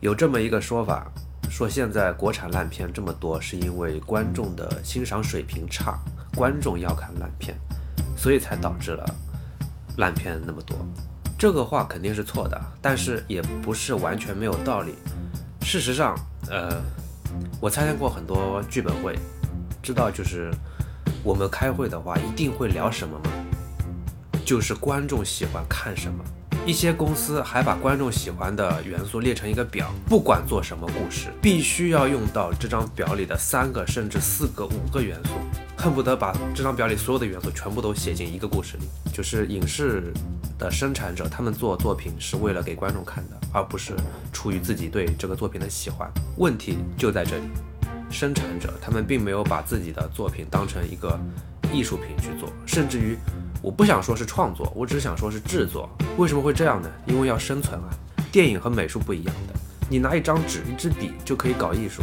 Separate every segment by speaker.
Speaker 1: 有这么一个说法，说现在国产烂片这么多，是因为观众的欣赏水平差，观众要看烂片，所以才导致了烂片那么多。这个话肯定是错的，但是也不是完全没有道理。事实上，呃，我参加过很多剧本会，知道就是我们开会的话，一定会聊什么吗？就是观众喜欢看什么。一些公司还把观众喜欢的元素列成一个表，不管做什么故事，必须要用到这张表里的三个甚至四个、五个元素，恨不得把这张表里所有的元素全部都写进一个故事里。就是影视的生产者，他们做作品是为了给观众看的，而不是出于自己对这个作品的喜欢。问题就在这里，生产者他们并没有把自己的作品当成一个艺术品去做，甚至于。我不想说是创作，我只想说是制作。为什么会这样呢？因为要生存啊。电影和美术不一样的，你拿一张纸、一支笔就可以搞艺术，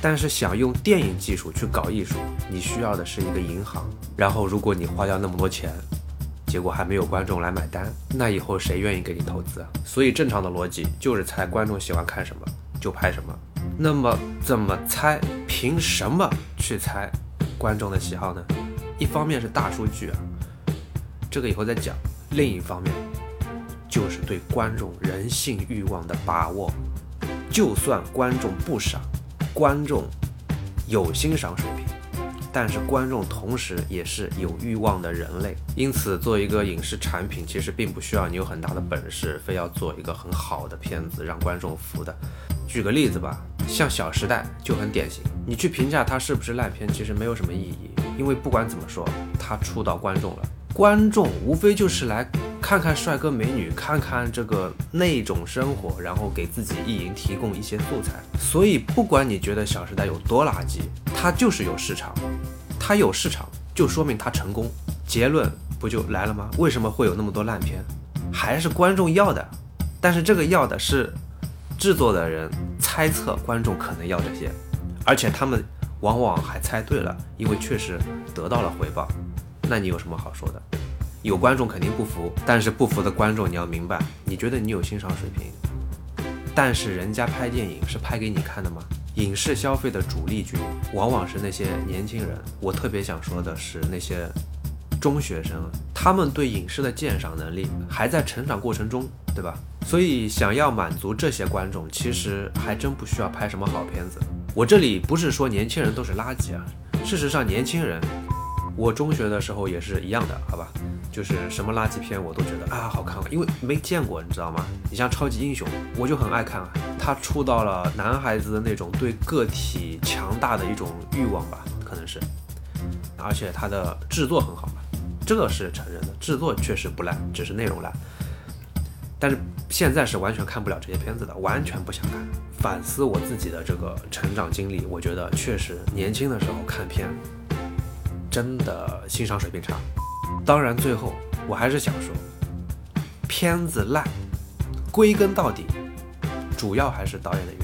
Speaker 1: 但是想用电影技术去搞艺术，你需要的是一个银行。然后，如果你花掉那么多钱，结果还没有观众来买单，那以后谁愿意给你投资啊？所以，正常的逻辑就是猜观众喜欢看什么就拍什么。那么，怎么猜？凭什么去猜观众的喜好呢？一方面是大数据啊。这个以后再讲。另一方面，就是对观众人性欲望的把握。就算观众不傻，观众有欣赏水平，但是观众同时也是有欲望的人类。因此，做一个影视产品，其实并不需要你有很大的本事，非要做一个很好的片子让观众服的。举个例子吧，像《小时代》就很典型。你去评价它是不是烂片，其实没有什么意义，因为不管怎么说，它触到观众了。观众无非就是来看看帅哥美女，看看这个那种生活，然后给自己意淫提供一些素材。所以，不管你觉得《小时代》有多垃圾，它就是有市场，它有市场就说明它成功。结论不就来了吗？为什么会有那么多烂片？还是观众要的，但是这个要的是制作的人猜测观众可能要这些，而且他们往往还猜对了，因为确实得到了回报。那你有什么好说的？有观众肯定不服，但是不服的观众你要明白，你觉得你有欣赏水平，但是人家拍电影是拍给你看的吗？影视消费的主力军往往是那些年轻人。我特别想说的是那些中学生，他们对影视的鉴赏能力还在成长过程中，对吧？所以想要满足这些观众，其实还真不需要拍什么好片子。我这里不是说年轻人都是垃圾啊，事实上年轻人。我中学的时候也是一样的，好吧，就是什么垃圾片我都觉得啊好看，因为没见过，你知道吗？你像超级英雄，我就很爱看啊，他触到了男孩子的那种对个体强大的一种欲望吧，可能是，而且他的制作很好嘛，这是承认的，制作确实不烂，只是内容烂。但是现在是完全看不了这些片子的，完全不想看。反思我自己的这个成长经历，我觉得确实年轻的时候看片。真的欣赏水平差，当然最后我还是想说，片子烂，归根到底，主要还是导演的原因。